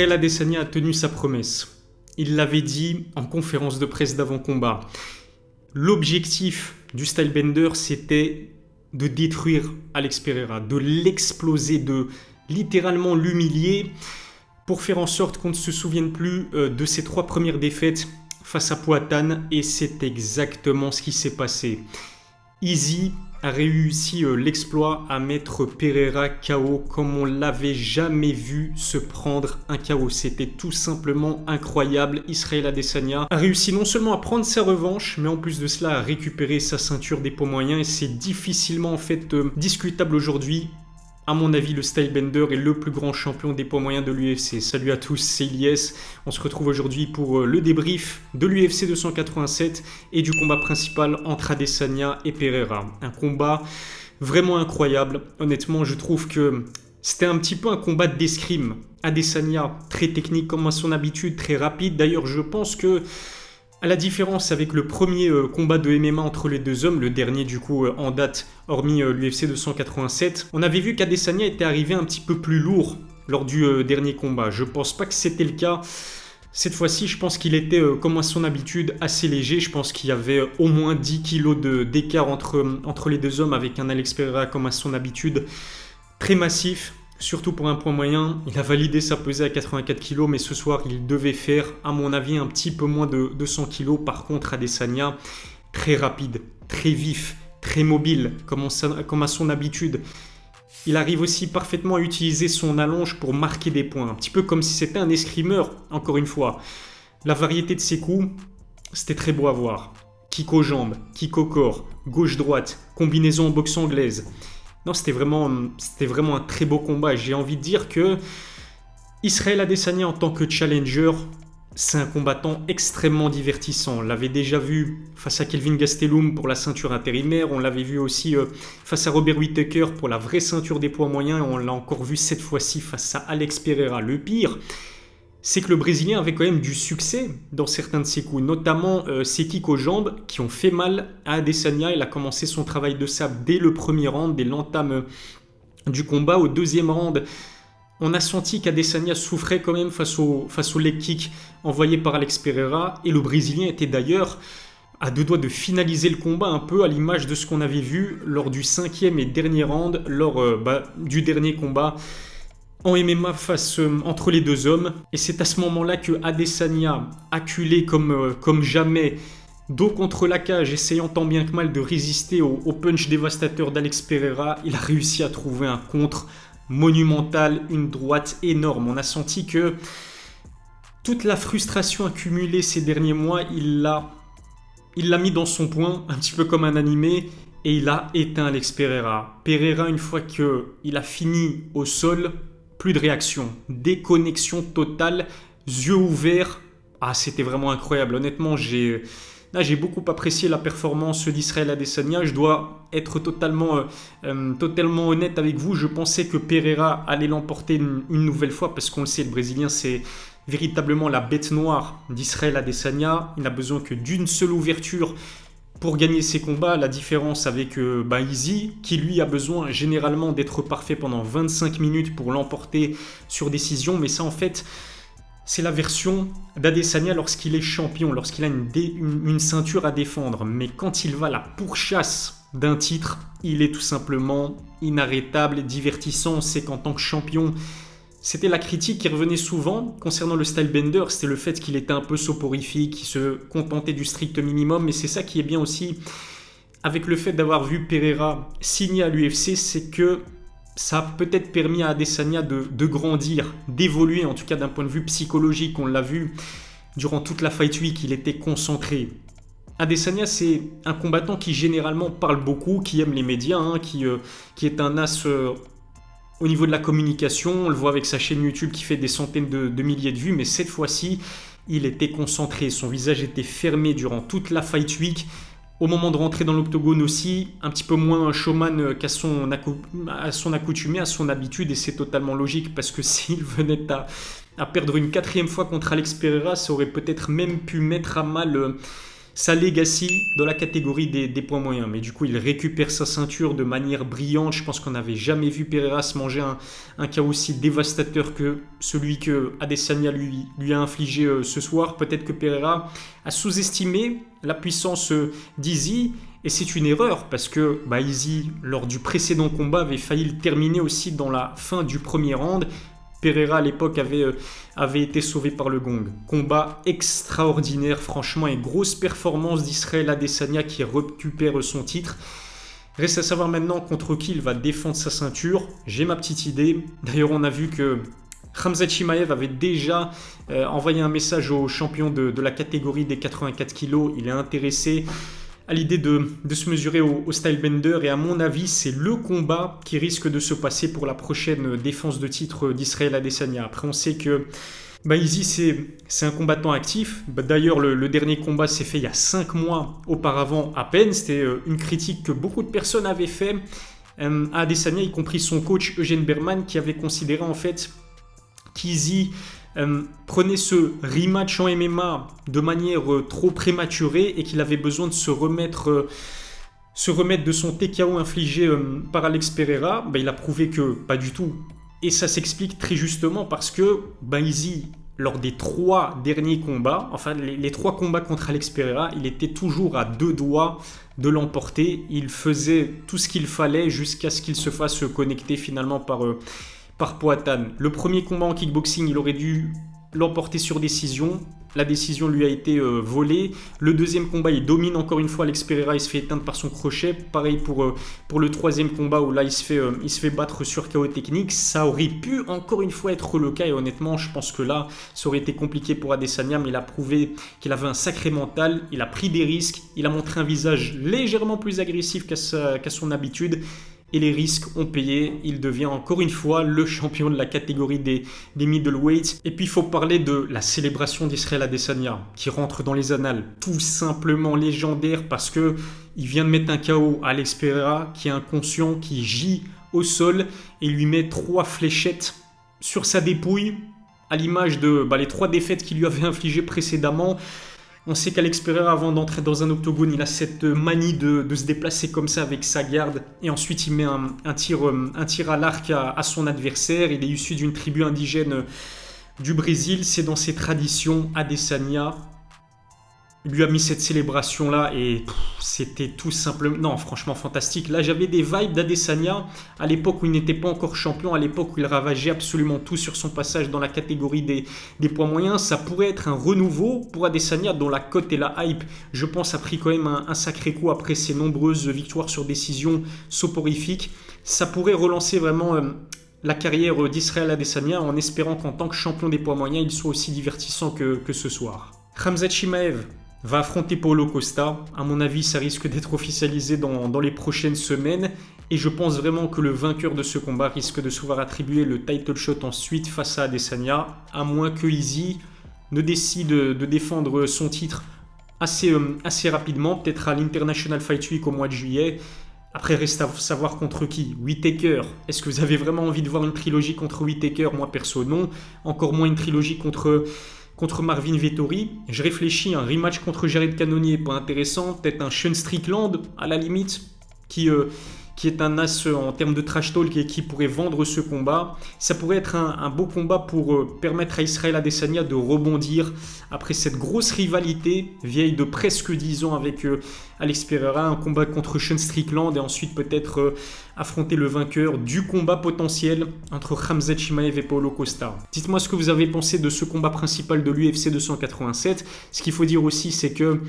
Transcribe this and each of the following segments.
Israël Adesanya a tenu sa promesse. Il l'avait dit en conférence de presse d'avant-combat. L'objectif du Stylebender, c'était de détruire Alex Pereira, de l'exploser, de littéralement l'humilier pour faire en sorte qu'on ne se souvienne plus euh, de ses trois premières défaites face à Poatan et c'est exactement ce qui s'est passé. Easy a réussi euh, l'exploit à mettre Pereira KO comme on l'avait jamais vu se prendre un KO. C'était tout simplement incroyable. Israël Adesanya a réussi non seulement à prendre sa revanche, mais en plus de cela à récupérer sa ceinture des poids moyens et c'est difficilement en fait euh, discutable aujourd'hui à mon avis, le Stylebender est le plus grand champion des poids moyens de l'UFC. Salut à tous, c'est Ilyes. On se retrouve aujourd'hui pour euh, le débrief de l'UFC 287 et du combat principal entre Adesanya et Pereira. Un combat vraiment incroyable. Honnêtement, je trouve que c'était un petit peu un combat d'escrime. Adesanya, très technique comme à son habitude, très rapide. D'ailleurs, je pense que à la différence avec le premier euh, combat de MMA entre les deux hommes, le dernier du coup euh, en date, hormis euh, l'UFC 287, on avait vu qu'Adesanya était arrivé un petit peu plus lourd lors du dernier combat. Je pense pas que c'était le cas. Cette fois-ci, je pense qu'il était, comme à son habitude, assez léger. Je pense qu'il y avait au moins 10 kilos d'écart entre, entre les deux hommes avec un Alex Pereira, comme à son habitude, très massif, surtout pour un point moyen. Il a validé sa pesée à 84 kg, mais ce soir, il devait faire, à mon avis, un petit peu moins de 200 kg. Par contre, Adesanya, très rapide, très vif, très mobile, comme, à son habitude. Il arrive aussi parfaitement à utiliser son allonge pour marquer des points, un petit peu comme si c'était un escrimeur, encore une fois. La variété de ses coups, c'était très beau à voir. Kick aux jambes, kick au corps, gauche-droite, combinaison boxe anglaise. Non, c'était vraiment, un très beau combat. J'ai envie de dire que Israël Adesanya en tant que challenger, c'est un combattant extrêmement divertissant. On l'avait déjà vu face à Kelvin Gastelum pour la ceinture intérimaire. On l'avait vu aussi euh, face à Robert Whittaker pour la vraie ceinture des poids moyens. On l'a encore vu cette fois-ci face à Alex Pereira. Le pire, c'est que le Brésilien avait quand même du succès dans certains de ses coups, notamment euh, ses kicks aux jambes qui ont fait mal à Adesanya. Il a commencé son travail de sable dès le premier round, dès l'entame euh, du combat. Au deuxième round, on a senti qu'Adesanya souffrait quand même face au, face au leg kick envoyé par Alex Pereira. Et le Brésilien était d'ailleurs à deux doigts de finaliser le combat un peu à l'image de ce qu'on avait vu lors du cinquième et dernier round, lors euh, bah, du dernier combat en MMA face euh, entre les deux hommes. Et c'est à ce moment-là que Adesanya, acculé comme, euh, jamais, dos contre la cage, essayant tant bien que mal de résister au, punch dévastateur d'Alex Pereira, il a réussi à trouver un contre monumental, une droite énorme. On a senti que toute la frustration accumulée ces derniers mois, il l'a mis dans son point, un petit peu comme un animé, et il a éteint Alex Pereira. Pereira, une fois qu'il a fini au sol, plus de réaction, déconnexion totale, yeux ouverts. Ah, c'était vraiment incroyable. Honnêtement, j'ai beaucoup apprécié la performance d'Israël Adesanya. Je dois être totalement, euh, euh, totalement honnête avec vous. Je pensais que Pereira allait l'emporter une, nouvelle fois parce qu'on le sait, le Brésilien, c'est véritablement la bête noire d'Israël Adesanya. Il n'a besoin que d'une seule ouverture pour gagner ses combats, la différence avec euh, bah, Easy, qui lui a besoin généralement d'être parfait pendant 25 minutes pour l'emporter sur décision, mais ça en fait, c'est la version d'Adesanya lorsqu'il est champion, lorsqu'il a une, une, ceinture à défendre. Mais quand il va à la pourchasse d'un titre, il est tout simplement inarrêtable, divertissant. C'est qu'en tant que champion, c'était la critique qui revenait souvent concernant le style bender, c'était le fait qu'il était un peu soporifique, qu'il se contentait du strict minimum, mais c'est ça qui est bien aussi avec le fait d'avoir vu Pereira signer à l'UFC, c'est que ça a peut-être permis à Adesanya de, grandir, d'évoluer, en tout cas d'un point de vue psychologique. On l'a vu durant toute la Fight Week, il était concentré. Adesanya, c'est un combattant qui généralement parle beaucoup, qui aime les médias, hein, qui, euh, qui est un as euh, au niveau de la communication, on le voit avec sa chaîne YouTube qui fait des centaines de, milliers de vues, mais cette fois-ci, il était concentré, son visage était fermé durant toute la Fight Week. Au moment de rentrer dans l'octogone aussi, un petit peu moins un showman qu'à son, à son accoutumé, à son habitude, et c'est totalement logique parce que s'il venait à, perdre une quatrième fois contre Alex Pereira, ça aurait peut-être même pu mettre à mal euh, sa legacy dans la catégorie des, points moyens. Mais du coup, il récupère sa ceinture de manière brillante. Je pense qu'on n'avait jamais vu Pereira se manger un, un chaos aussi dévastateur que celui que Adesanya lui, lui a infligé euh, ce soir. Peut-être que Pereira a sous-estimé la puissance euh, d'Izzy. Et c'est une erreur parce que bah, Izzy, lors du précédent combat, avait failli le terminer aussi dans la fin du premier round. Pereira à l'époque avait, euh, avait été sauvé par le gong. Combat extraordinaire franchement et grosse performance d'Israël Adesanya qui récupère son titre. Reste à savoir maintenant contre qui il va défendre sa ceinture. J'ai ma petite idée. D'ailleurs on a vu que Ramzat Chimaev avait déjà euh, envoyé un message au champion de, de la catégorie des 84 kg. Il est intéressé à l'idée de, se mesurer au, style bender et à mon avis c'est le combat qui risque de se passer pour la prochaine défense de titre d'Israël Adesanya. Après on sait que bah, c'est un combattant actif. Bah, d'ailleurs le, dernier combat s'est fait il y a 5 mois auparavant à peine. C'était euh, une critique que beaucoup de personnes avaient fait euh, à Adesanya, y compris son coach Eugène Berman qui avait considéré en fait qu'Izzy euh, prenait ce rematch en MMA de manière euh, trop prématurée et qu'il avait besoin de se remettre, euh, se remettre de son TKO infligé par Alex Pereira, bah, il a prouvé que pas du tout. Et ça s'explique très justement parce que Baizi, lors des trois derniers combats, enfin les, les, trois combats contre Alex Pereira, il était toujours à deux doigts de l'emporter. Il faisait tout ce qu'il fallait jusqu'à ce qu'il se fasse connecter finalement par par Poatan. Le premier combat en kickboxing, il aurait dû l'emporter sur décision. La décision lui a été euh, volée. Le deuxième combat, il domine encore une fois Alex il se fait éteindre par son crochet. Pareil pour, euh, le troisième combat où là, il se, fait, euh, il se fait battre sur KO technique. Ça aurait pu encore une fois être le cas et honnêtement, je pense que là, ça aurait été compliqué pour Adesanya, mais il a prouvé qu'il avait un sacré mental, il a pris des risques, il a montré un visage légèrement plus agressif qu'à son habitude et les risques ont payé. Il devient encore une fois le champion de la catégorie des, middleweights. Et puis il faut parler de la célébration d'Israël Adesanya qui rentre dans les annales. Tout simplement légendaire parce que il vient de mettre un KO à Alex qui est inconscient, qui gît au sol et lui met trois fléchettes sur sa dépouille à l'image de bah, les trois défaites qu'il lui avait infligées précédemment. On sait qu'Alex Pereira, avant d'entrer dans un octogone, il a cette manie de, se déplacer comme ça avec sa garde. Et ensuite, il met un, tir, un tir à l'arc à, son adversaire. Il est issu d'une tribu indigène du Brésil. C'est dans ses traditions. Adesanya lui a mis cette célébration là et c'était tout simplement non franchement fantastique. Là j'avais des vibes d'Adesanya à l'époque où il n'était pas encore champion à l'époque où il ravageait absolument tout sur son passage dans la catégorie des, des poids moyens. Ça pourrait être un renouveau pour Adesanya dont la cote et la hype je pense a pris quand même un, sacré coup après ses nombreuses victoires sur décision soporifiques. Ça pourrait relancer vraiment euh, la carrière d'Israël Adesanya en espérant qu'en tant que champion des poids moyens il soit aussi divertissant que, que ce soir. Ramzat Shimaev va affronter Paulo Costa. À mon avis, ça risque d'être officialisé dans, les prochaines semaines. Et je pense vraiment que le vainqueur de ce combat risque de se voir attribuer le title shot ensuite face à Adesanya, à moins que Izzy ne décide de défendre son titre assez, euh, assez rapidement, peut-être à l'International Fight Week au mois de juillet. Après, reste à savoir contre qui. Whitaker. Est-ce que vous avez vraiment envie de voir une trilogie contre Whitaker? Moi, perso, non. Encore moins une trilogie contre contre Marvin Vettori. Je réfléchis, un rematch contre Jared Cannonier, pas intéressant. Peut-être un Sean Strickland, à la limite, qui, euh, qui est un as en termes de trash talk et qui pourrait vendre ce combat. Ça pourrait être un, beau combat pour euh, permettre à Israël Adesanya de rebondir après cette grosse rivalité vieille de presque 10 ans avec euh, Alex Pereira, un combat contre Sean Strickland et ensuite peut-être euh, affronter le vainqueur du combat potentiel entre Khamzat Chimaev et Paulo Costa. Dites-moi ce que vous avez pensé de ce combat principal de l'UFC 287. Ce qu'il faut dire aussi, c'est que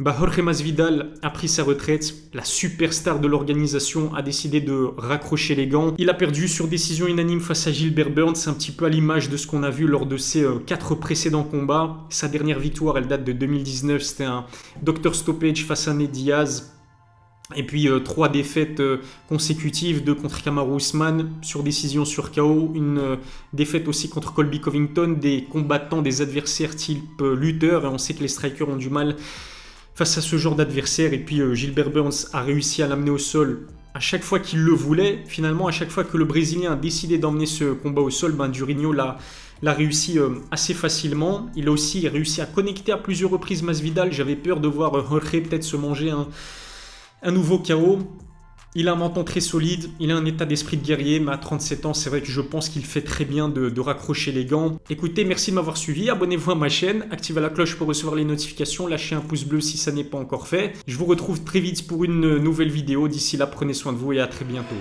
bah, Jorge Masvidal a pris sa retraite. La superstar de l'organisation a décidé de raccrocher les gants. Il a perdu sur décision unanime face à Gilbert Burns, un petit peu à l'image de ce qu'on a vu lors de ses euh, quatre précédents combats. Sa dernière victoire, elle date de 2019. C'était un Dr Stoppage face à Ned Diaz. Et puis euh, trois défaites euh, consécutives, deux contre Kamaru Usman sur décision sur KO, une défaite aussi contre Colby Covington, des combattants, des adversaires type lutteur, et on sait que les strikers ont du mal face à ce genre d'adversaire. Et puis euh, Gilbert Burns a réussi à l'amener au sol à chaque fois qu'il le voulait, finalement, à chaque fois que le Brésilien a décidé d'emmener ce combat au sol, ben, Durigno l'a réussi euh, assez facilement. Il a aussi réussi à connecter à plusieurs reprises Masvidal. J'avais peur de voir euh, Jorge peut-être se manger un nouveau chaos. Il a un menton très solide, il a un état d'esprit de guerrier, mais à 37 ans, c'est vrai que je pense qu'il fait très bien de, raccrocher les gants. Écoutez, merci de m'avoir suivi, abonnez-vous à ma chaîne, activez la cloche pour recevoir les notifications, lâchez un pouce bleu si ça n'est pas encore fait. Je vous retrouve très vite pour une nouvelle vidéo, d'ici là, prenez soin de vous et à très bientôt.